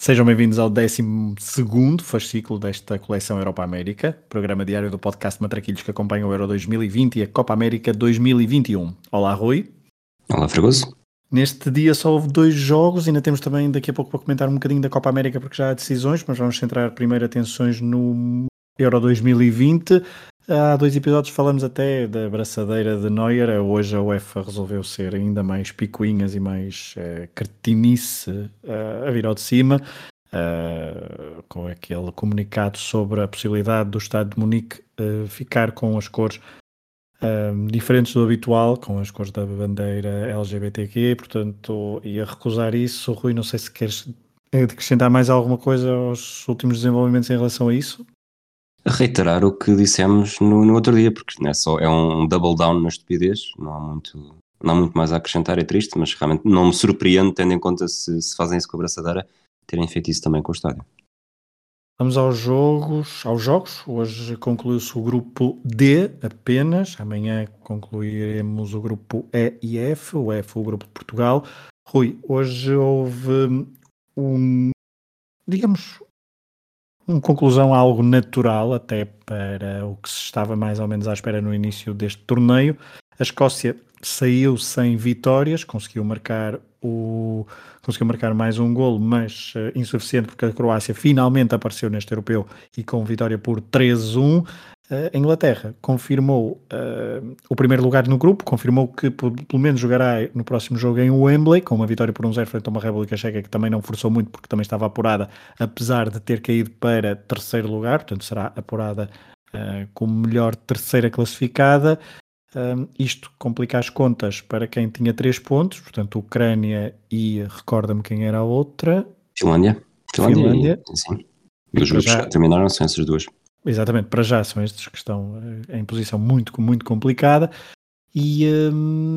Sejam bem-vindos ao 12 fascículo desta coleção Europa América, programa diário do podcast Matraquilhos que acompanha o Euro 2020 e a Copa América 2021. Olá, Rui. Olá, Fragoso. Neste dia só houve dois jogos, ainda temos também daqui a pouco para comentar um bocadinho da Copa América porque já há decisões, mas vamos centrar primeiro atenções no Euro 2020. Há dois episódios falamos até da braçadeira de Neuer, hoje a UEFA resolveu ser ainda mais picuinhas e mais uh, cretinice uh, a vir ao de cima, uh, com aquele comunicado sobre a possibilidade do Estado de Munique uh, ficar com as cores diferentes do habitual, com as cores da bandeira LGBTQ, portanto, ia recusar isso. Rui, não sei se queres acrescentar mais alguma coisa aos últimos desenvolvimentos em relação a isso reiterar o que dissemos no, no outro dia, porque não é só é um double down na estupidez, não há muito, não há muito mais a acrescentar, é triste, mas realmente não me surpreende, tendo em conta se, se fazem isso com a braçadeira, terem feito isso também com o estádio. Vamos aos jogos, aos jogos. Hoje concluiu-se o grupo D apenas. Amanhã concluiremos o grupo E e F, o F o grupo de Portugal. Rui, hoje houve um, digamos, uma conclusão algo natural, até para o que se estava mais ou menos à espera no início deste torneio. A Escócia saiu sem vitórias, conseguiu marcar o conseguiu marcar mais um golo, mas uh, insuficiente porque a Croácia finalmente apareceu neste europeu e com vitória por 3-1. A Inglaterra confirmou uh, o primeiro lugar no grupo, confirmou que pelo menos jogará no próximo jogo em Wembley, com uma vitória por 1-0 frente a uma República Checa que também não forçou muito porque também estava apurada, apesar de ter caído para terceiro lugar, portanto será apurada uh, como melhor terceira classificada. Um, isto complica as contas para quem tinha três pontos, portanto Ucrânia e recorda-me quem era a outra. Finlândia. Finlândia, Finlândia. E, sim. E os grupos já... terminaram são essas duas. Exatamente, para já são estes que estão eh, em posição muito, muito complicada e, um,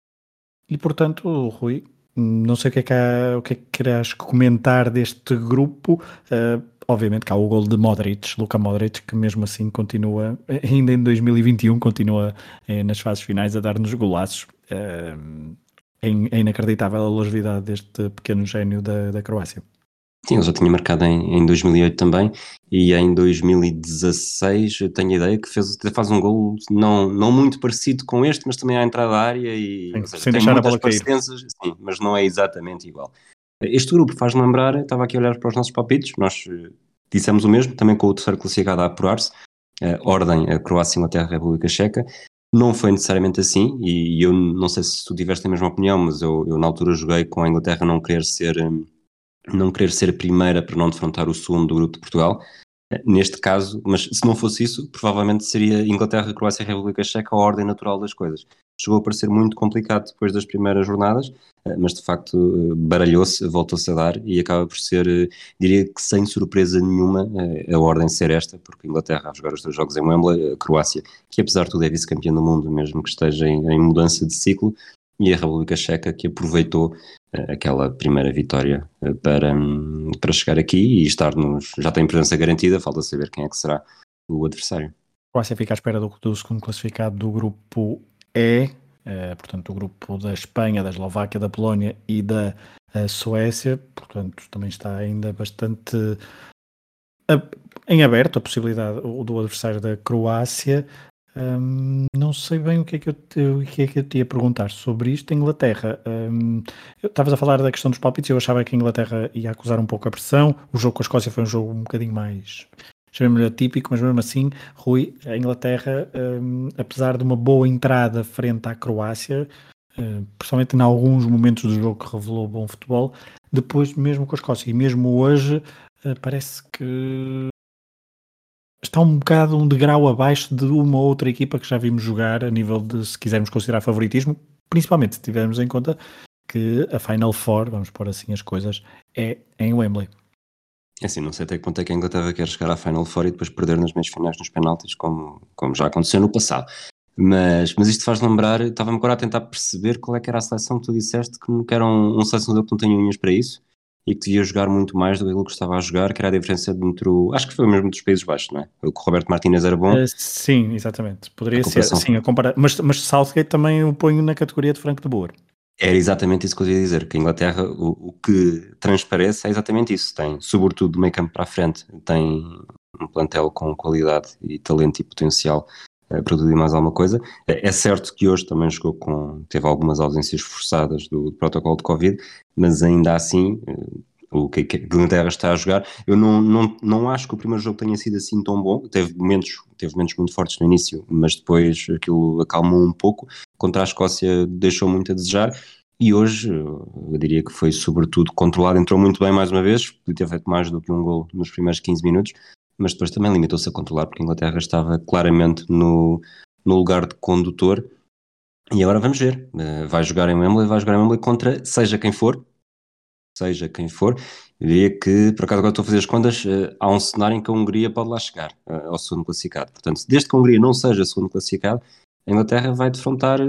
e portanto, Rui, não sei o que é que, há, o que, é que querás comentar deste grupo. Uh, obviamente que há o gol de Modric, Luka Modric, que mesmo assim continua, ainda em 2021, continua eh, nas fases finais a dar-nos golaços. Uh, é, é inacreditável a longevidade deste pequeno gênio da, da Croácia. Sim, ele já tinha marcado em, em 2008 também e em 2016 eu tenho a ideia que fez, faz um gol não, não muito parecido com este, mas também à entrada da área e Sim, seja, tem muitas parecenças, sim, mas não é exatamente igual. Este grupo faz lembrar, estava aqui a olhar para os nossos palpites, nós eh, dissemos o mesmo, também com o terceiro classificado a apurar-se, a ordem a Croácia, Inglaterra, República Checa, não foi necessariamente assim, e, eu não sei se tu tiveste a mesma opinião, mas eu, eu na altura joguei com a Inglaterra não querer ser hum, não querer ser a primeira para não defrontar o segundo do grupo de Portugal. Eh, neste caso, mas se não fosse isso, provavelmente seria Inglaterra, Croácia e República Checa a ordem natural das coisas. Chegou a parecer muito complicado depois das primeiras jornadas, eh, mas de facto eh, baralhou-se, voltou-se a dar e acaba por ser, diria que sem surpresa nenhuma, a ordem ser esta, porque Inglaterra a jogar os dois jogos em Wembley, a Croácia, que apesar de tudo é vice-campeã do mundo, mesmo que esteja em, em mudança de ciclo, e a República Checa que aproveitou uh, aquela primeira vitória uh, para, um, para chegar aqui e estar nos. já tem presença garantida, falta saber quem é que será o adversário. A Croácia fica à espera do, do segundo classificado do grupo E, uh, portanto, o grupo da Espanha, da Eslováquia, da Polónia e da Suécia, portanto, também está ainda bastante em aberto a possibilidade do adversário da Croácia. Não sei bem o que, é que eu te, o que é que eu te ia perguntar sobre isto. Inglaterra, estavas a falar da questão dos palpites, eu achava que a Inglaterra ia acusar um pouco a pressão. O jogo com a Escócia foi um jogo um bocadinho mais chamemos-lhe atípico, mas mesmo assim, Rui, a Inglaterra, apesar de uma boa entrada frente à Croácia, uh, principalmente em alguns momentos do jogo que revelou bom futebol, depois, mesmo com a Escócia e mesmo hoje, uh, parece que está um bocado um degrau abaixo de uma outra equipa que já vimos jogar a nível de, se quisermos considerar favoritismo, principalmente se tivermos em conta que a Final Four, vamos pôr assim as coisas, é em Wembley. É assim, não sei até que ponto é que a Inglaterra quer chegar à Final Four e depois perder nas meias finais nos penaltis, como, como já aconteceu no passado. Mas, mas isto faz lembrar, estava-me agora a tentar perceber qual é que era a seleção que tu disseste, que, que era um, um selecionador que não tem unhas para isso e que devia jogar muito mais do que ele que estava a jogar, que era a diferença entre o. Acho que foi o mesmo dos Países Baixos, não é? O que o Roberto Martínez era bom. Uh, sim, exatamente. Poderia ser. Sim, a comparar. Mas, mas Southgate também o ponho na categoria de Franco de Boer. Era exatamente isso que eu ia dizer, que a Inglaterra, o, o que transparece é exatamente isso. Tem, sobretudo do meio campo para a frente, tem um plantel com qualidade e talento e potencial e mais alguma coisa. É, é certo que hoje também jogou com, teve algumas ausências forçadas do, do protocolo de Covid, mas ainda assim, uh, o que a Inglaterra está a jogar, eu não, não, não acho que o primeiro jogo tenha sido assim tão bom. Teve momentos, teve momentos muito fortes no início, mas depois aquilo acalmou um pouco. Contra a Escócia deixou muito a desejar. E hoje, eu diria que foi sobretudo controlado, entrou muito bem mais uma vez, podia ter feito mais do que um gol nos primeiros 15 minutos, mas depois também limitou-se a controlar, porque a Inglaterra estava claramente no, no lugar de condutor. E agora vamos ver, eh, vai jogar em Wembley, vai jogar em Wembley contra seja quem for, seja quem for, eu diria que, por acaso agora estou a fazer as contas, uh, há um cenário em que a Hungria pode lá chegar, uh, ao segundo classificado. Portanto, desde que a Hungria não seja segundo classificado, a Inglaterra vai defrontar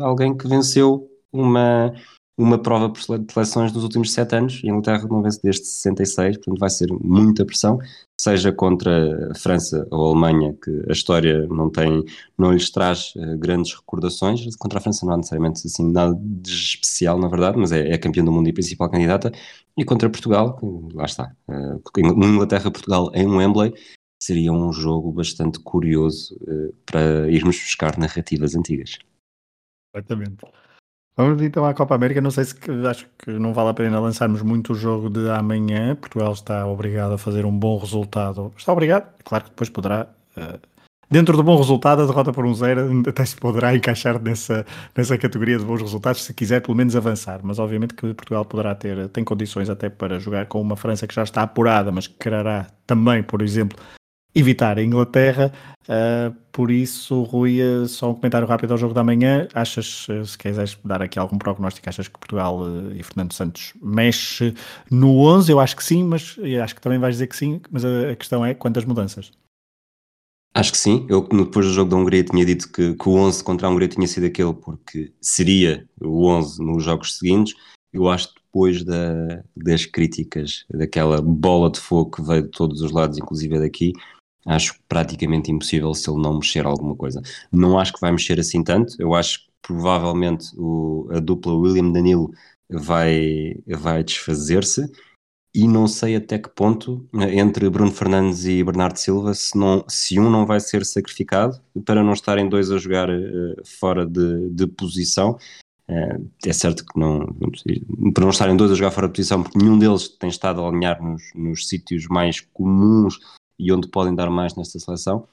alguém que venceu uma, uma prova por seleções nos últimos sete anos, Inglaterra não vence desde 66, portanto vai ser muita pressão, seja contra a França ou a Alemanha, que a história não tem, não lhes traz uh, grandes recordações, contra a França não há necessariamente assim nada de especial, na verdade, mas é, é campeã do mundo e principal candidata, e contra Portugal, lá está, uh, Inglaterra-Portugal em Wembley, seria um jogo bastante curioso uh, para irmos buscar narrativas antigas. Exatamente. Vamos então à Copa América. Não sei se acho que não vale a pena lançarmos muito o jogo de amanhã. Portugal está obrigado a fazer um bom resultado. Está obrigado, claro que depois poderá. Uh, dentro do bom resultado, a derrota por um zero até se poderá encaixar nessa, nessa categoria de bons resultados, se quiser pelo menos avançar. Mas obviamente que Portugal poderá ter, tem condições até para jogar com uma França que já está apurada, mas que quererá também, por exemplo, evitar a Inglaterra. Uh, por isso, Rui, uh, só um comentário rápido ao jogo da manhã. Achas, uh, se quiseres dar aqui algum prognóstico, achas que Portugal e Fernando Santos mexe no 11? Eu acho que sim, mas acho que também vais dizer que sim. Mas a, a, questão é quantas mudanças? Acho que sim. Eu, depois do jogo da Hungria, tinha dito que, que o 11 contra a Hungria tinha sido aquele porque seria o 11 nos jogos seguintes. Eu acho que depois da, das críticas, daquela bola de fogo que veio de todos os lados, inclusive daqui, acho praticamente impossível se ele não mexer alguma coisa. Não acho que vai mexer assim tanto, eu acho que provavelmente o, a dupla William Danilo vai, vai desfazer-se e não sei até que ponto entre Bruno Fernandes e Bernardo Silva se, não, se um não vai ser sacrificado para não estarem dois a jogar uh, fora de, de posição. Uh, é certo que não, para não estarem dois a jogar fora de posição, porque nenhum deles tem estado a alinhar nos, nos sítios mais comuns e onde podem dar mais nesta seleção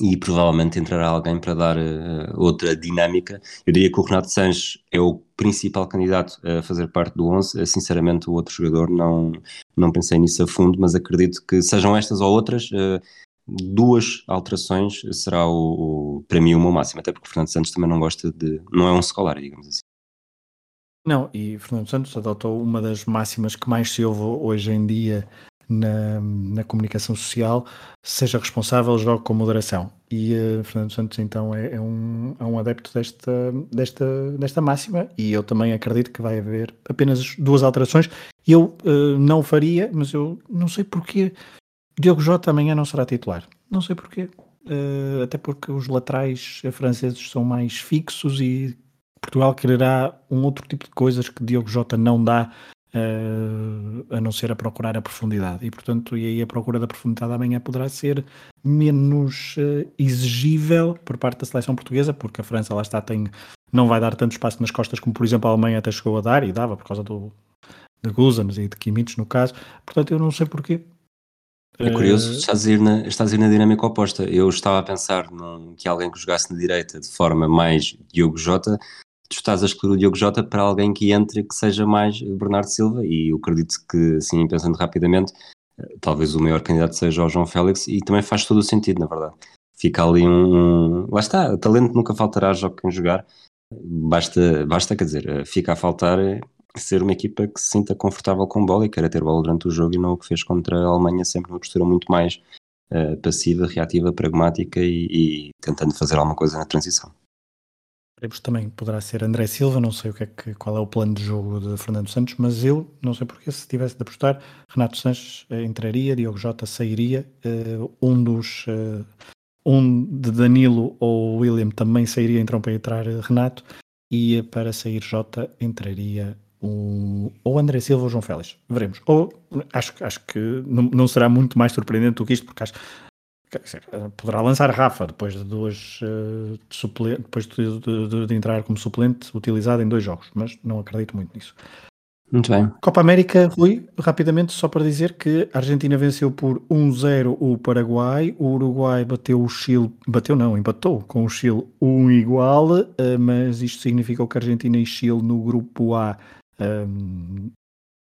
e provavelmente entrará alguém para dar uh, outra dinâmica. Eu diria que o Renato Sanches é o principal candidato a fazer parte do 11. Uh, sinceramente, o outro jogador não, não pensei nisso a fundo, mas acredito que sejam estas ou outras, uh, duas alterações será o, o, para mim o meu máximo, até porque o Fernando Santos também não gosta de. não é um escolar, digamos assim. Não, e Fernando Santos adotou uma das máximas que mais se ouve hoje em dia na, na comunicação social, seja responsável, jogue com moderação. E uh, Fernando Santos, então, é, é, um, é um adepto desta, desta, desta máxima e eu também acredito que vai haver apenas duas alterações. Eu uh, não faria, mas eu não sei porquê. Diogo Jota amanhã não será titular. Não sei porquê. Uh, até porque os laterais franceses são mais fixos e Portugal quererá um outro tipo de coisas que Diogo Jota não dá Uh, a não ser a procurar a profundidade. E, portanto, e aí a procura da profundidade amanhã poderá ser menos uh, exigível por parte da seleção portuguesa, porque a França, lá está, tem, não vai dar tanto espaço nas costas como, por exemplo, a Alemanha até chegou a dar, e dava por causa do, de Guzans e de Kimmich, no caso. Portanto, eu não sei porquê. É curioso, uh, estás, a ir na, estás a ir na dinâmica oposta. Eu estava a pensar num, que alguém que jogasse na direita de forma mais Diogo Jota tu estás a excluir o Diogo Jota para alguém que entre que seja mais Bernardo Silva e eu acredito que, assim, pensando rapidamente, eh, talvez o maior candidato seja o João Félix e também faz todo o sentido, na verdade. Fica ali um... Lá está, talento nunca faltará, jogo quem jogar. Basta, basta, quer dizer, eh, fica a faltar ser uma equipa que se sinta confortável com bola e queira ter bola durante o jogo e não o que fez contra a Alemanha, sempre uma postura muito mais uh, passiva, reativa, pragmática e, e, tentando fazer alguma coisa na transição. Também, poderá ser André Silva, não sei o que é que, qual é o plano de jogo de Fernando Santos, mas eu, não sei porque, se tivesse de apostar, Renato Sanches uh, entraria, Diogo Jota sairia, uh, um dos um de Danilo ou William também sairia então para entrar Renato e para sair Jota entraria um, ou André Silva ou João Félix. Veremos. Ou acho, acho que não, não será muito mais surpreendente do que isto, porque acho poderá lançar Rafa depois de duas uh, de depois de, de, de, entrar como suplente utilizado em dois jogos, mas não acredito muito nisso. Muito bem. Copa América, Rui, rapidamente, só para dizer que a Argentina venceu por 1-0 o Paraguai, o Uruguai bateu o Chile, bateu não, empatou com o Chile 1 igual, eh, mas isto significou que a Argentina e Chile no grupo A um, ehm,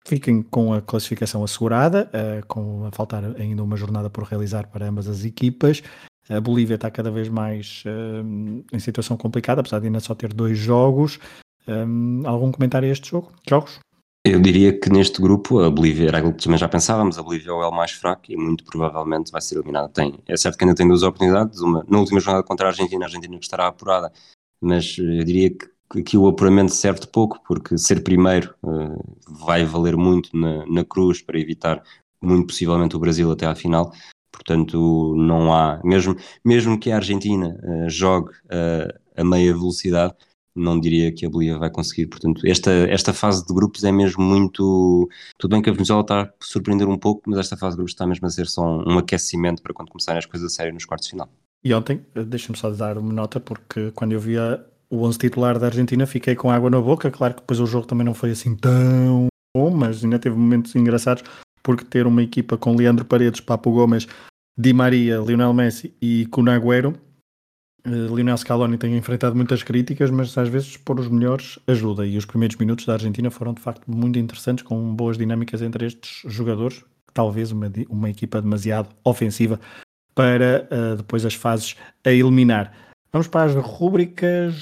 fiquem com a classificação assegurada, uh, com a faltar ainda uma jornada por realizar para ambas as equipas. A Bolívia está cada vez mais uh, em situação complicada, apesar de ainda só ter dois jogos. Um, ehm, algum comentário a este jogo? Jogos? Eu diria que neste grupo a Bolívia era aquilo que também já pensávamos, a Bolívia é o mais fraco e muito provavelmente vai ser eliminada. Tem, é certo que ainda tem duas oportunidades, uma na última jornada contra a Argentina, a Argentina que estará apurada, mas eh, eu diria que aqui o apuramento serve de pouco, porque ser primeiro uh, vai valer muito na, na, cruz para evitar muito possivelmente o Brasil até à final. Portanto, não há, mesmo, mesmo que a Argentina uh, jogue uh, a meia velocidade, não diria que a Bolívia vai conseguir. Portanto, esta, esta fase de grupos é mesmo muito. Tudo bem que a Venezuela está a surpreender um pouco, mas esta fase de grupos está mesmo a ser só um, um aquecimento para quando começarem as coisas a sério nos quartos de final. E ontem, deixa-me só dar uma nota, porque quando eu via o 11 titular da Argentina fiquei com água na boca. Claro que depois o jogo também não foi assim tão bom, mas ainda teve momentos engraçados, porque ter uma equipa com Leandro Paredes, Papo Gomes, Di Maria, Lionel Messi e Cunagüero Uh, Lionel Scaloni tem enfrentado muitas críticas, mas às vezes pôr os melhores ajuda. E os primeiros minutos da Argentina foram de facto muito interessantes, com boas dinâmicas entre estes jogadores. Talvez uma, uma equipa demasiado ofensiva para uh, depois as fases a eliminar. Vamos para as rubricas.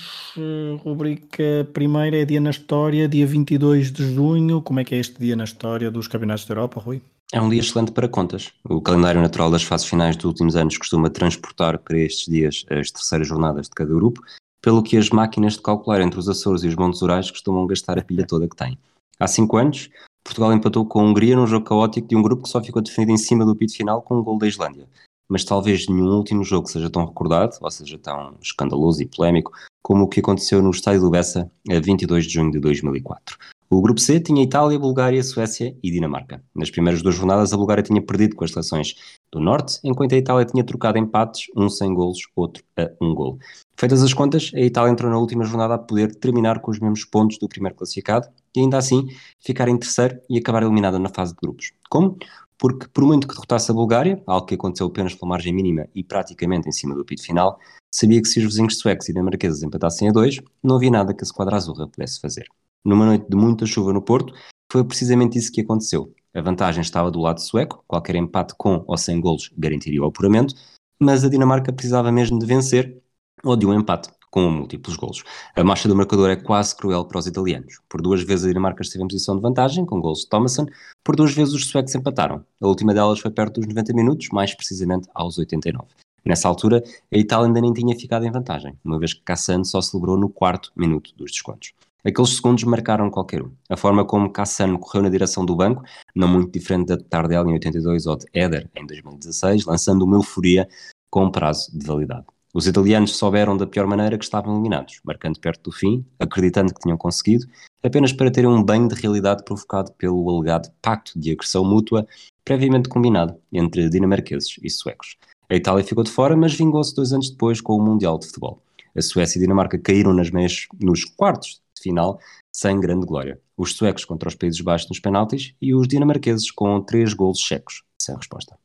Rubrica primeira é Dia na História, dia 22 de junho. Como é que é este dia na história dos Campeonatos da Europa, Rui? É um dia excelente para contas. O calendário natural das fases finais dos últimos anos costuma transportar para estes dias as terceiras jornadas de cada grupo, pelo que as máquinas de calcular entre os Açores e os Montes Urais costumam gastar a pilha toda que têm. Há cinco anos, Portugal empatou com a Hungria num jogo caótico de um grupo que só ficou definido em cima do pito final com um gol da Islândia. Mas talvez nenhum último jogo seja tão recordado, ou seja, tão escandaloso e polémico, como o que aconteceu no estádio do Bessa a 22 de junho de 2004. O grupo C tinha Itália, Bulgária, Suécia e Dinamarca. Nas primeiras duas jornadas, a Bulgária tinha perdido com as seleções do Norte, enquanto a Itália tinha trocado empates, um sem golos, outro a um gol. Feitas as contas, a Itália entrou na última jornada a poder terminar com os mesmos pontos do primeiro classificado e ainda assim ficar em terceiro e acabar eliminada na fase de grupos. Como? Porque por muito que derrotasse a Bulgária, algo que aconteceu apenas pela margem mínima e praticamente em cima do pito final, sabia que se os vizinhos suecos e dinamarqueses empatassem a dois, não havia nada que a Squadra Azurra pudesse fazer numa noite de muita chuva no Porto, foi precisamente isso que aconteceu. A vantagem estava do lado sueco, qualquer empate com ou sem golos garantiria o apuramento, mas a Dinamarca precisava mesmo de vencer ou de um empate com múltiplos golos. A marcha do marcador é quase cruel para os italianos. Por duas vezes a Dinamarca esteve em posição de vantagem, com golos de Thomasson, por duas vezes os suecos empataram. A última delas foi perto dos 90 minutos, mais precisamente aos 89. Nessa altura, a Itália ainda nem tinha ficado em vantagem, uma vez que Cassano só celebrou no quarto minuto dos descontos. Aqueles segundos marcaram qualquer um. A forma como Cassano correu na direção do banco, não muito diferente da de Tardelli em 82 ou de Éder em 2016, lançando uma euforia com prazo de validade. Os italianos souberam da pior maneira que estavam eliminados, marcando perto do fim, acreditando que tinham conseguido, apenas para terem um banho de realidade provocado pelo alegado pacto de agressão mútua previamente combinado entre dinamarqueses e suecos. A Itália ficou de fora, mas vingou-se dois anos depois com o Mundial de Futebol. A Suécia e a Dinamarca caíram nas meias, nos quartos final sem grande glória. Os suecos contra os Países Baixos nos penaltis e os dinamarqueses com três golos secos, sem resposta.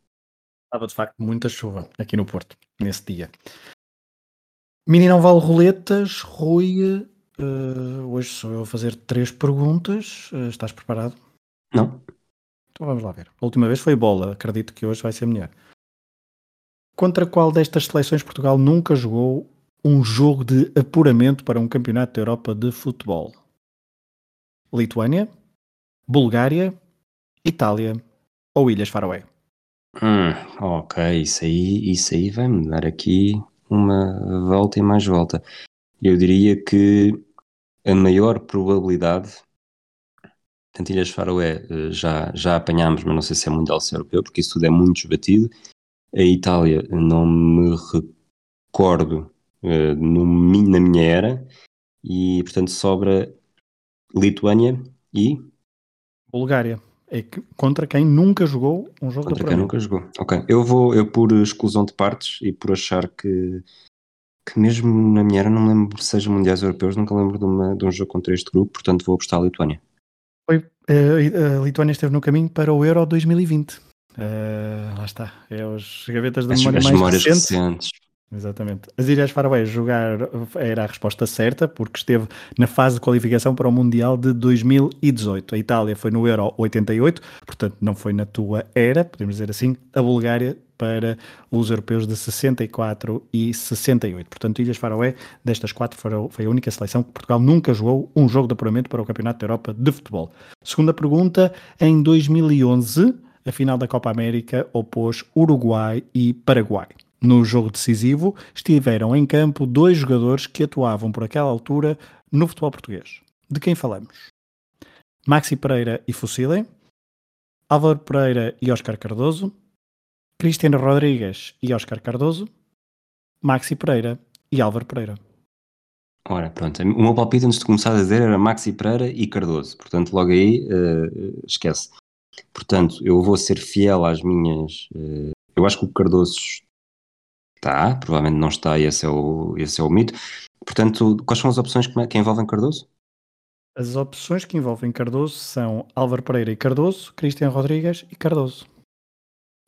Estava de facto muita chuva aqui no Porto, nesse dia. Mini não vale roletas, Rui. Uh, hoje sou eu a fazer três perguntas. Uh, estás preparado? Não. Então vamos lá ver. A última vez foi bola, acredito que hoje vai ser melhor. Contra qual destas seleções Portugal nunca jogou um jogo de apuramento para um campeonato da Europa de futebol. Lituânia, Bulgária, Itália ou Ilhas Faroé? Hum, ok, isso aí, isso aí vai-me dar aqui uma volta e mais volta. Eu diria que a maior probabilidade, portanto, Ilhas Faroé eh, já, já apanhámos, mas não sei se é mundial ou se é europeu, porque isso tudo é muito esbatido. A Itália não me recordo eh, no na minha era, e portanto sobra Lituânia e Bulgária. É que, contra quem nunca jogou um jogo contra da quem nunca jogou. Ok, eu vou, eu por exclusão de partes e por achar que, que mesmo na minha era não me lembro, seja mundiais europeus, nunca lembro de, uma, de um jogo contra este grupo, portanto vou apostar a Lituânia. Foi, eh, a Lituânia esteve no caminho para o Euro 2020. Eh, lá está. É os gavetas da As, memória as mais memórias recente. recentes. Exatamente. As Ilhas Faroé jogar era a resposta certa, porque esteve na fase de qualificação para o Mundial de 2018. A Itália foi no Euro 88, portanto não foi na tua era, podemos dizer assim. A Bulgária para os europeus de 64 e 68. Portanto, Ilhas Faroé, destas quatro, foi a única seleção que Portugal nunca jogou um jogo de apuramento para o Campeonato da Europa de Futebol. Segunda pergunta, em 2011, a final da Copa América opôs Uruguai e Paraguai. No jogo decisivo, estiveram em campo dois jogadores que atuavam por aquela altura no futebol português. De quem falamos? Maxi Pereira e Fucile, Álvaro Pereira e Óscar Cardoso, Cristiano Rodrigues e Óscar Cardoso, Maxi Pereira e Álvaro Pereira. Ora, pronto, o meu palpite antes de começar a dizer era Maxi Pereira e Cardoso, portanto logo aí eh, esquece. Portanto, eu vou ser fiel às minhas. eh, eu acho que o Cardoso está, provavelmente não está, e esse é o, esse é o mito. Portanto, quais são as opções que, que envolvem Cardoso? As opções que envolvem Cardoso são Álvaro Pereira e Cardoso, Cristiano Rodrigues e Cardoso.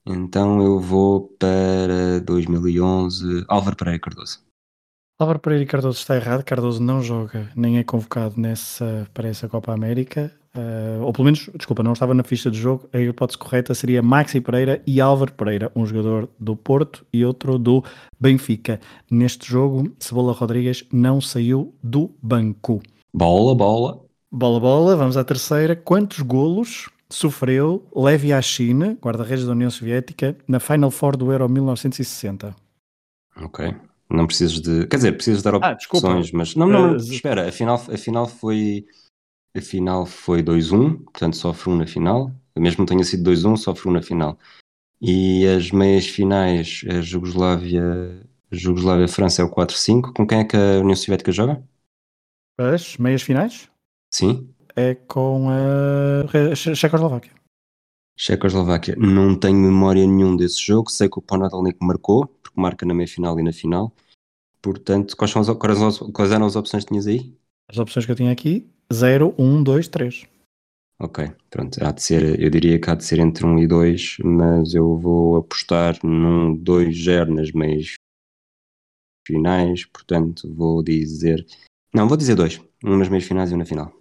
Então eu vou para 2011, Álvaro Pereira e Cardoso. Álvaro Pereira e Cardoso está errado. Cardoso não joga nem é convocado nessa, para essa Copa América. Eh, ou pelo menos, desculpa, não estava na ficha de jogo. A hipótese correta seria Maxi Pereira e Álvaro Pereira, um jogador do Porto e outro do Benfica. Neste jogo, Cebola Rodrigues não saiu do banco. Bola, bola. Bola, bola, vamos à terceira. Quantos golos sofreu Levi Yashin, guarda-redes da União Soviética, na Final Four do Euro 1960? Ok. Não precisas de. Quer dizer, precisas dar Ah, opções, mas. Não, não, Eh, espera, afinal, afinal foi. Afinal foi 2-1, portanto sofre um na final. Mesmo tenha sido 2-1, sofre um na final. E as meias finais, a Jugoslávia. a Jugoslávia-França é o 4-5. Com quem é que a União Soviética joga? As meias finais Sim. é com a Checoslováquia. Checoslováquia. Não tenho memória nenhum desse jogo. Sei que o Panatolnik marcou, porque marca na meia final e na final. Portanto, quais, são as- quais eram as opções que tinhas aí? As opções que eu tinha aqui: 0, 1, 2, 3. Ok, pronto, há de ser, eu diria que há de ser entre 1 e 2, mas eu vou apostar num 2-0 nas meias finais, portanto vou dizer. Não, vou dizer 2. Um nas meias finais e um na final.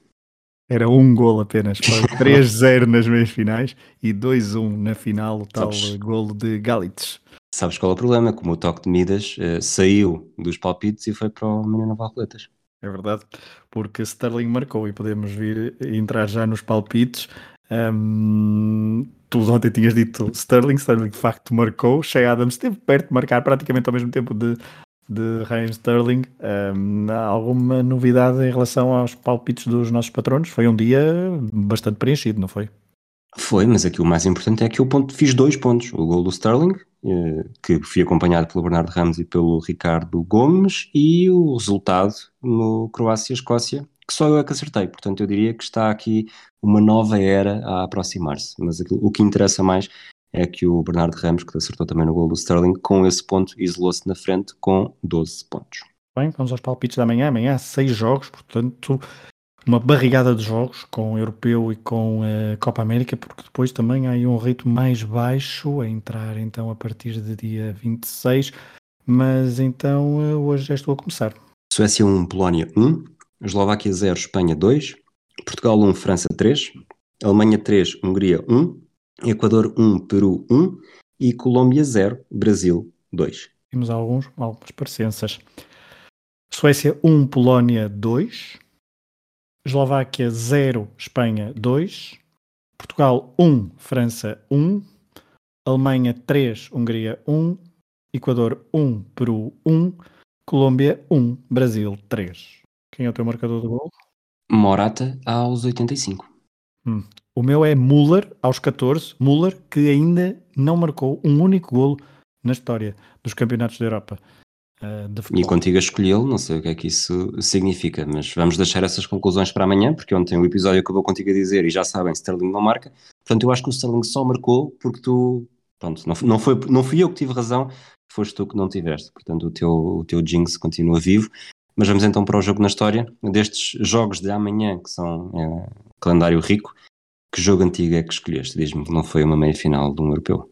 Era um gol apenas. Foi 3-0 nas meias finais e 2-1 na final, o tal Sabes- golo de Galitz. Sabes qual é o problema? Como o toque de Midas eh, saiu dos palpites e foi para o Menino Valroletas. É verdade, porque Sterling marcou e podemos vir entrar já nos palpites. Ahm, tu ontem tinhas dito Sterling, Sterling de facto marcou. Shea Adams esteve perto de marcar praticamente ao mesmo tempo de, de Raheem Sterling. Há alguma novidade em relação aos palpites dos nossos patronos? Foi um dia bastante preenchido, não foi? Foi, mas aqui o mais importante é que eu ponto, fiz dois pontos. O gol do Sterling, eh, que fui acompanhado pelo Bernardo Ramos e pelo Ricardo Gomes, e o resultado no Croácia-Escócia, que só eu é que acertei. Portanto, eu diria que está aqui uma nova era a aproximar-se. Mas aquilo- o que interessa mais é que o Bernardo Ramos, que acertou também no gol do Sterling, com esse ponto isolou-se na frente com 12 pontos. Bem, vamos aos palpites da manhã. Amanhã há seis jogos, portanto, uma barrigada de jogos com o Europeu e com a Copa América, porque depois também há aí um ritmo mais baixo a entrar então a partir de dia 26. Mas então eh, hoje já estou a começar. Suécia 1, Polónia 1, Eslováquia 0, Espanha 2, Portugal 1, França 3, Alemanha 3, Hungria 1, Equador 1, Peru 1 e Colômbia 0, Brasil 2. Temos alguns, algumas parecenças. Suécia 1, Polónia 2, Eslováquia 0, Espanha 2, Portugal 1, França 1, Alemanha 3, Hungria 1, Equador 1, Peru 1, Colômbia 1, Brasil 3. Quem é o teu marcador de gol? Morata aos 85. Hum. O meu é Müller aos 14, Müller que ainda não marcou um único golo na história dos campeonatos da Europa. Uh, de E contigo a escolhê-lo, não sei o que é que isso significa, mas vamos deixar essas conclusões para amanhã, porque ontem o episódio acabou contigo a dizer, e já sabem, Sterling não marca. Portanto, eu acho que o Sterling só marcou porque tu, pronto, não, não, foi, não fui eu que tive razão, foste tu que não tiveste. Portanto, o teu, o teu jinx continua vivo. Mas vamos então para o jogo na história. Destes jogos de amanhã, que são é, calendário rico, que jogo antigo é que escolheste? Diz-me que não foi uma meia-final de um europeu.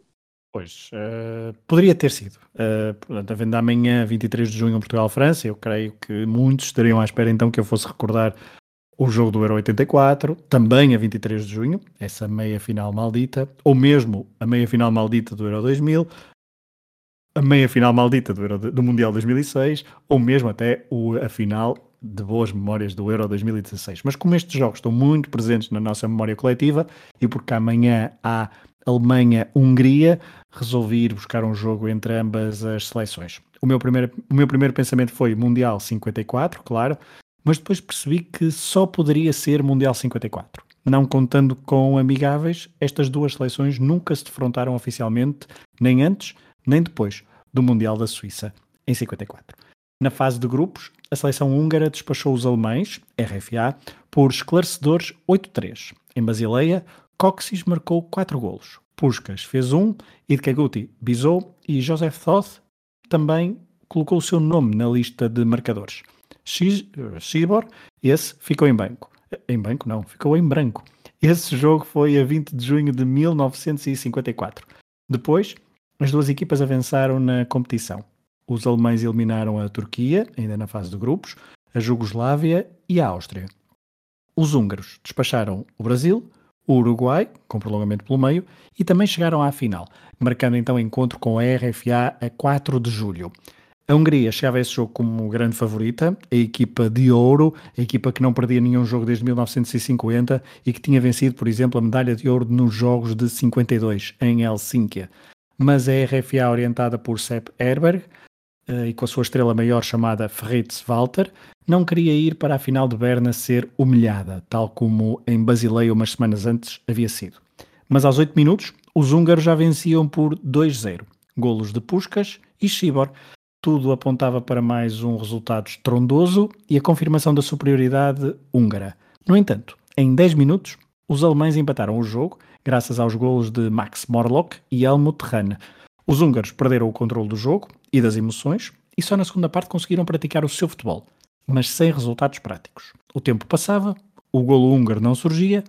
Pois, eh, poderia ter sido. Uh, portanto, havendo amanhã, 23 de junho, Portugal-França, eu creio que muitos estariam à espera então que eu fosse recordar o jogo do Euro 84, também a 23 de junho, essa meia final maldita, ou mesmo a meia final maldita do Euro 2000, a meia final maldita do, Euro, do Mundial 2006, ou mesmo até o, a final de boas memórias do Euro 2016. Mas como estes jogos estão muito presentes na nossa memória coletiva e porque amanhã há Alemanha-Hungria, resolvi ir buscar um jogo entre ambas as seleções. O meu primeiro, o meu primeiro pensamento foi Mundial 54, claro, mas depois percebi que só poderia ser Mundial 54. Não contando com amigáveis, estas duas seleções nunca se defrontaram oficialmente, nem antes, nem depois do Mundial da Suíça, em 54. Na fase de grupos, a seleção húngara despachou os alemães, RFA, por esclarecedores 8-3. Em Basileia, Coxis marcou 4 golos. Puskas fez um, Idkaguti bisou e Joseph Thoth também colocou o seu nome na lista de marcadores. Shibor, esse ficou em banco. Em banco não, ficou em branco. Esse jogo foi a 20 de junho de 1954. Depois, as duas equipas avançaram na competição. Os alemães eliminaram a Turquia, ainda na fase de grupos, a Jugoslávia e a Áustria. Os húngaros despacharam o Brasil, o Uruguai, com prolongamento pelo meio, e também chegaram à final, marcando então encontro com a RFA a 4 de julho. A Hungria chegava a esse jogo como grande favorita, a equipa de ouro, a equipa que não perdia nenhum jogo desde 1950 e que tinha vencido, por exemplo, a medalha de ouro nos Jogos de 52, em Helsínquia. Mas a RFA, orientada por Sepp Herberg, e com a sua estrela maior chamada Fritz Walter, não queria ir para a final de Berna ser humilhada, tal como em Basileia umas semanas antes havia sido. Mas aos 8 minutos, os húngaros já venciam por 2-0. Golos de Puskas e Shibor. Tudo apontava para mais um resultado estrondoso e a confirmação da superioridade húngara. No entanto, em 10 minutos, os alemães empataram o jogo, graças aos golos de Max Morlock e Helmut Hahn. Os húngaros perderam o controle do jogo e das emoções e só na segunda parte conseguiram praticar o seu futebol, mas sem resultados práticos. O tempo passava, o golo húngaro não surgia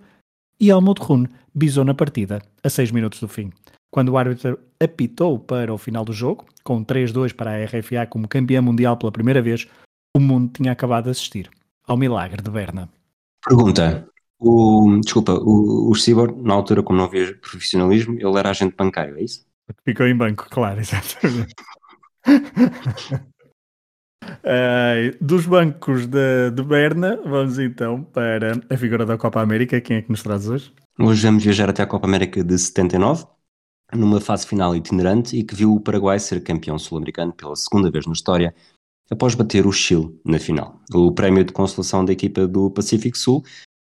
e Helmut Hahn bisou na partida a 6 minutos do fim. Quando o árbitro apitou para o final do jogo, com 3-2 para a RFA como campeã mundial pela primeira vez, o mundo tinha acabado de assistir ao milagre de Berna. Pergunta. O, desculpa, o, o Cibor, na altura, como não havia profissionalismo, ele era agente bancário, é isso? Ficou em banco, claro, exatamente. Uh, dos bancos de, de, Berna, vamos então para a figura da Copa América. Quem é que nos traz hoje? Hoje vamos viajar até a Copa América de 79, numa fase final itinerante e que viu o Paraguai ser campeão sul-americano pela segunda vez na história, após bater o Chile na final. O prémio de consolação da equipa do Pacífico Sul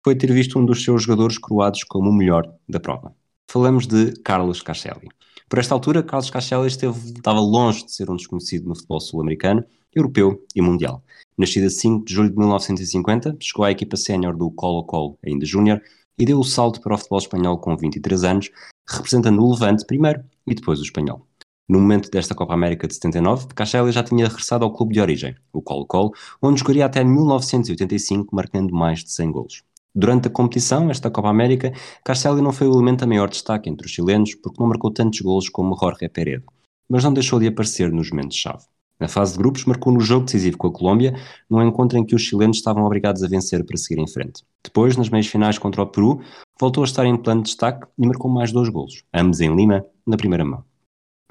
foi ter visto um dos seus jogadores coroados como o melhor da prova. Falamos de Carlos Caselli. Por esta altura, Carlos Caselli esteve, estava longe de ser um desconhecido no futebol sul-americano, europeu e mundial. Nascido a 5 de julho de 1950, chegou à equipa sénior do Colo-Colo, ainda júnior, e deu o salto para o futebol espanhol com 23 anos, representando o Levante primeiro e depois o espanhol. No momento desta Copa América de 79, Caselli já tinha regressado ao clube de origem, o Colo-Colo, onde jogaria até 1985, marcando mais de 100 golos. Durante a competição, esta Copa América, Caselli não foi o elemento a maior destaque entre os chilenos porque não marcou tantos golos como Jorge Peredo, mas não deixou de aparecer nos momentos-chave. Na fase de grupos, marcou no jogo decisivo com a Colômbia, num encontro em que os chilenos estavam obrigados a vencer para seguir em frente. Depois, nas meias finais contra o Peru, voltou a estar em plano de destaque e marcou mais dois golos, ambos em Lima, na primeira mão.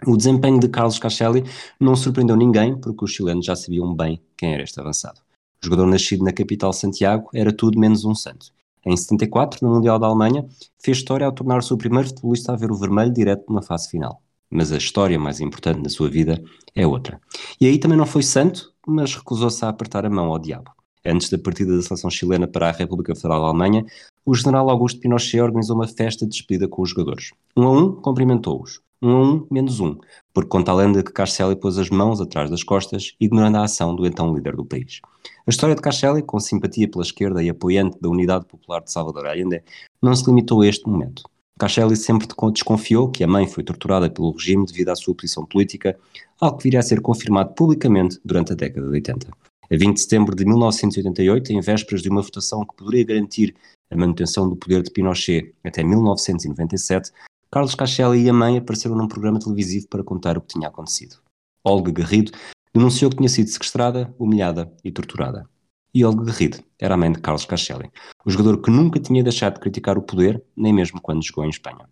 O desempenho de Carlos Caselli não surpreendeu ninguém porque os chilenos já sabiam bem quem era este avançado. Jogador nascido na capital Santiago, era tudo menos um santo. Em 74, no Mundial da Alemanha, fez história ao tornar-se o primeiro futebolista a ver o vermelho direto numa fase final. Mas a história mais importante da sua vida é outra. E aí também não foi santo, mas recusou-se a apertar a mão ao diabo. Antes da partida da seleção chilena para a República Federal da Alemanha, o general Augusto Pinochet organizou uma festa de despedida com os jogadores. Um a um, cumprimentou-os. Um a um, menos um, porque conta a lenda que Carcelli pôs as mãos atrás das costas, ignorando a ação do então líder do país. A história de Carcelli, com simpatia pela esquerda e apoiante da Unidade Popular de Salvador Allende, não se limitou a este momento. Carcelli sempre desconfiou que a mãe foi torturada pelo regime devido à sua posição política, algo que viria a ser confirmado publicamente durante a década de 80. A 20 de setembro de 1988, em vésperas de uma votação que poderia garantir a manutenção do poder de Pinochet até 1997, Carlos Cachelli e a mãe apareceram num programa televisivo para contar o que tinha acontecido. Olga Garrido denunciou que tinha sido sequestrada, humilhada e torturada. E Olga Garrido era a mãe de Carlos Cachelli, o jogador que nunca tinha deixado de criticar o poder, nem mesmo quando jogou em Espanha.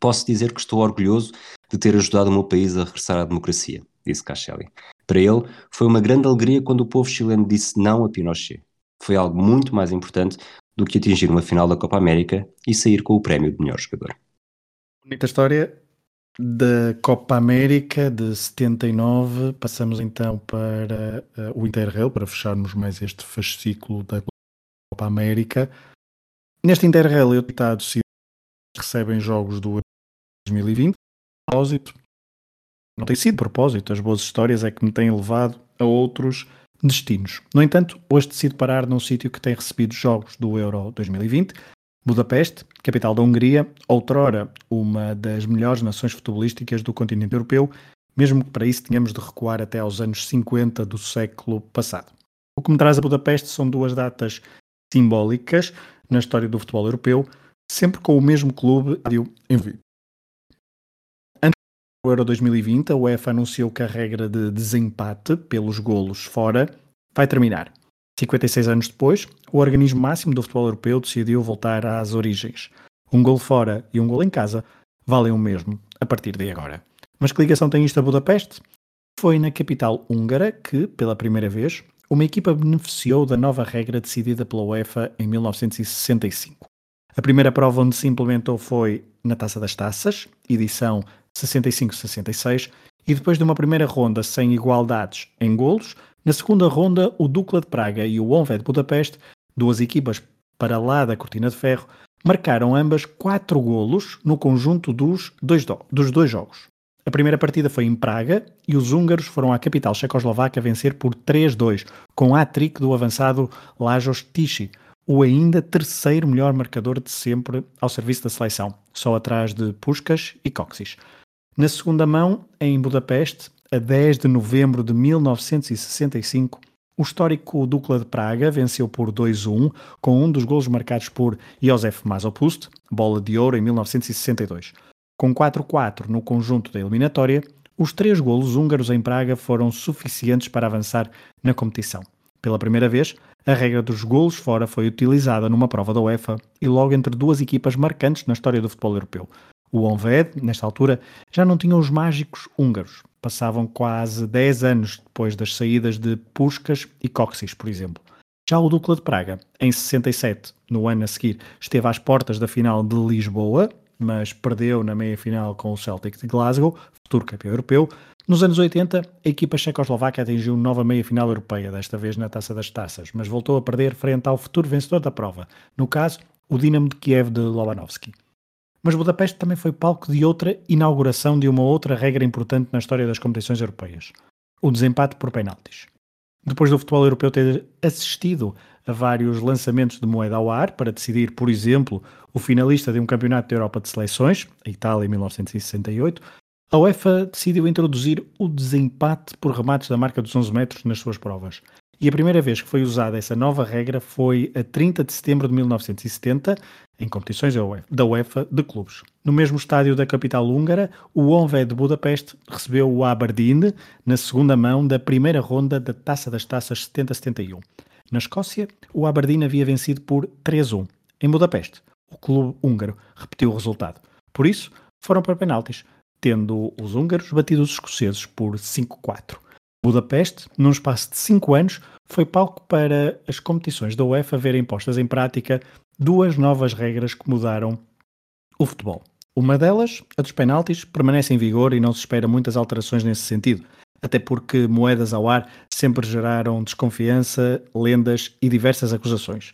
Posso dizer que estou orgulhoso de ter ajudado o meu país a regressar à democracia, disse Cachelli. Para ele, foi uma grande alegria quando o povo chileno disse não a Pinochet. Foi algo muito mais importante do que atingir uma final da Copa América e sair com o prémio de melhor jogador. Bonita história da Copa América de 79. Passamos então para uh, o Interrail, para fecharmos mais este fascículo da Copa América. Neste Interrail, eu estado se recebem jogos do 2020. Propósito. Não tem sido propósito, as boas histórias é que me têm levado a outros destinos. No entanto, hoje decido parar num sítio que tem recebido jogos do Euro 2020 Budapeste, capital da Hungria, outrora uma das melhores nações futebolísticas do continente europeu, mesmo que para isso tenhamos de recuar até aos anos 50 do século passado. O que me traz a Budapeste são duas datas simbólicas na história do futebol europeu, sempre com o mesmo clube envolvido. Do Euro 2020, a UEFA anunciou que a regra de desempate pelos golos fora vai terminar. 56 anos depois, o organismo máximo do futebol europeu decidiu voltar às origens. Um gol fora e um gol em casa valem o mesmo a partir de agora. Mas que ligação tem isto a Budapeste? Foi na capital húngara que, pela primeira vez, uma equipa beneficiou da nova regra decidida pela UEFA em 1965. A primeira prova onde se implementou foi na Taça das Taças, edição 65-66, e depois de uma primeira ronda sem igualdades em golos, na segunda ronda, o Dukla de Praga e o Honved de Budapeste, duas equipas para lá da cortina de ferro, marcaram ambas quatro golos no conjunto dos dois, do, dos dois jogos. A primeira partida foi em Praga e os húngaros foram à capital checoslovaca vencer por 3-2, com a trick do avançado Lajos Tichy, o ainda terceiro melhor marcador de sempre ao serviço da seleção, só atrás de Puskas e Coxis. Na segunda mão, em Budapeste, a 10 de novembro de 1965, o histórico Dukla de Praga venceu por 2-1, com um dos golos marcados por Josef Masopust, bola de ouro em 1962. Com 4-4 no conjunto da eliminatória, os três golos húngaros em Praga foram suficientes para avançar na competição. Pela primeira vez, a regra dos golos fora foi utilizada numa prova da UEFA e logo entre duas equipas marcantes na história do futebol europeu. O Honved, nesta altura, já não tinha os mágicos húngaros, passavam quase 10 anos depois das saídas de Puskas e Coxis, por exemplo. Já o Dukla de Praga, em 67, no ano a seguir, esteve às portas da final de Lisboa, mas perdeu na meia-final com o Celtic de Glasgow, futuro campeão europeu. Nos anos 80, a equipa checoslovaca atingiu nova meia-final europeia, desta vez na Taça das Taças, mas voltou a perder frente ao futuro vencedor da prova, no caso, o Dinamo de Kiev de Lobanovski. Mas Budapeste também foi palco de outra inauguração de uma outra regra importante na história das competições europeias: o desempate por penaltis. Depois do futebol europeu ter assistido a vários lançamentos de moeda ao ar para decidir, por exemplo, o finalista de um campeonato da Europa de seleções, a Itália em 1968, a UEFA decidiu introduzir o desempate por remates da marca dos 11 metros nas suas provas. E a primeira vez que foi usada essa nova regra foi a 30 de setembro de 1970, em competições da UEFA de clubes. No mesmo estádio da capital húngara, o Honved de Budapeste recebeu o Aberdeen na segunda mão da primeira ronda da Taça das Taças 70-71. Na Escócia, o Aberdeen havia vencido por 3-1. Em Budapeste, o clube húngaro repetiu o resultado. Por isso, foram para penaltis, tendo os húngaros batido os escoceses por 5-4. Budapeste, num espaço de 5 anos, foi palco para as competições da UEFA verem postas em prática duas novas regras que mudaram o futebol. Uma delas, a dos penaltis, permanece em vigor e não se espera muitas alterações nesse sentido, até porque moedas ao ar sempre geraram desconfiança, lendas e diversas acusações.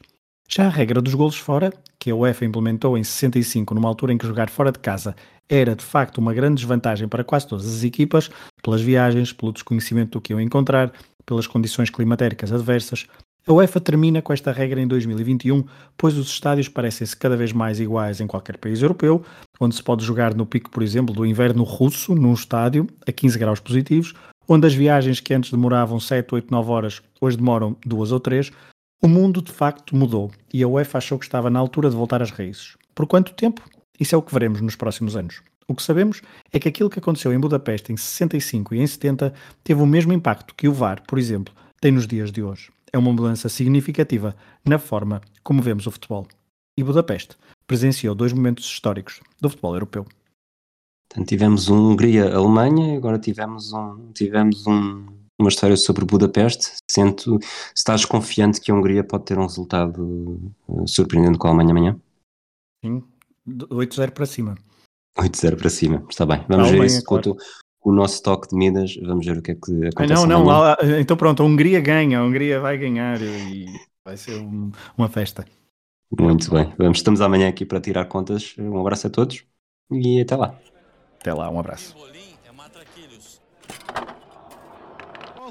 Já a regra dos golos fora, que a UEFA implementou em 65, numa altura em que jogar fora de casa era de facto uma grande desvantagem para quase todas as equipas, pelas viagens, pelo desconhecimento do que iam encontrar, pelas condições climatéricas adversas, a UEFA termina com esta regra em 2021, pois os estádios parecem-se cada vez mais iguais em qualquer país europeu, onde se pode jogar no pico, por exemplo, do inverno russo, num estádio, a 15 graus positivos, onde as viagens que antes demoravam 7, 8, 9 horas, hoje demoram 2 ou 3, o mundo de facto mudou e a UEFA achou que estava na altura de voltar às raízes. Por quanto tempo? Isso é o que veremos nos próximos anos. O que sabemos é que aquilo que aconteceu em Budapeste em 65 e em 70 teve o mesmo impacto que o VAR, por exemplo, tem nos dias de hoje é uma mudança significativa na forma como vemos o futebol. E Budapeste presenciou dois momentos históricos do futebol europeu. Então, tivemos um Hungria-Alemanha agora tivemos, um, tivemos um, uma história sobre Budapeste. Sento, estás confiante que a Hungria pode ter um resultado uh, surpreendente com a Alemanha amanhã? Sim, 8-0 para cima. 8-0 para cima, está bem. Vamos ver isso claro o nosso toque de Midas, vamos ver o que é que acontece. não, não, lá, então pronto, a Hungria ganha, a Hungria vai ganhar e vai ser um, uma festa. Muito bem, vamos, estamos amanhã aqui para tirar contas. Um abraço a todos e até lá. Até lá, um abraço.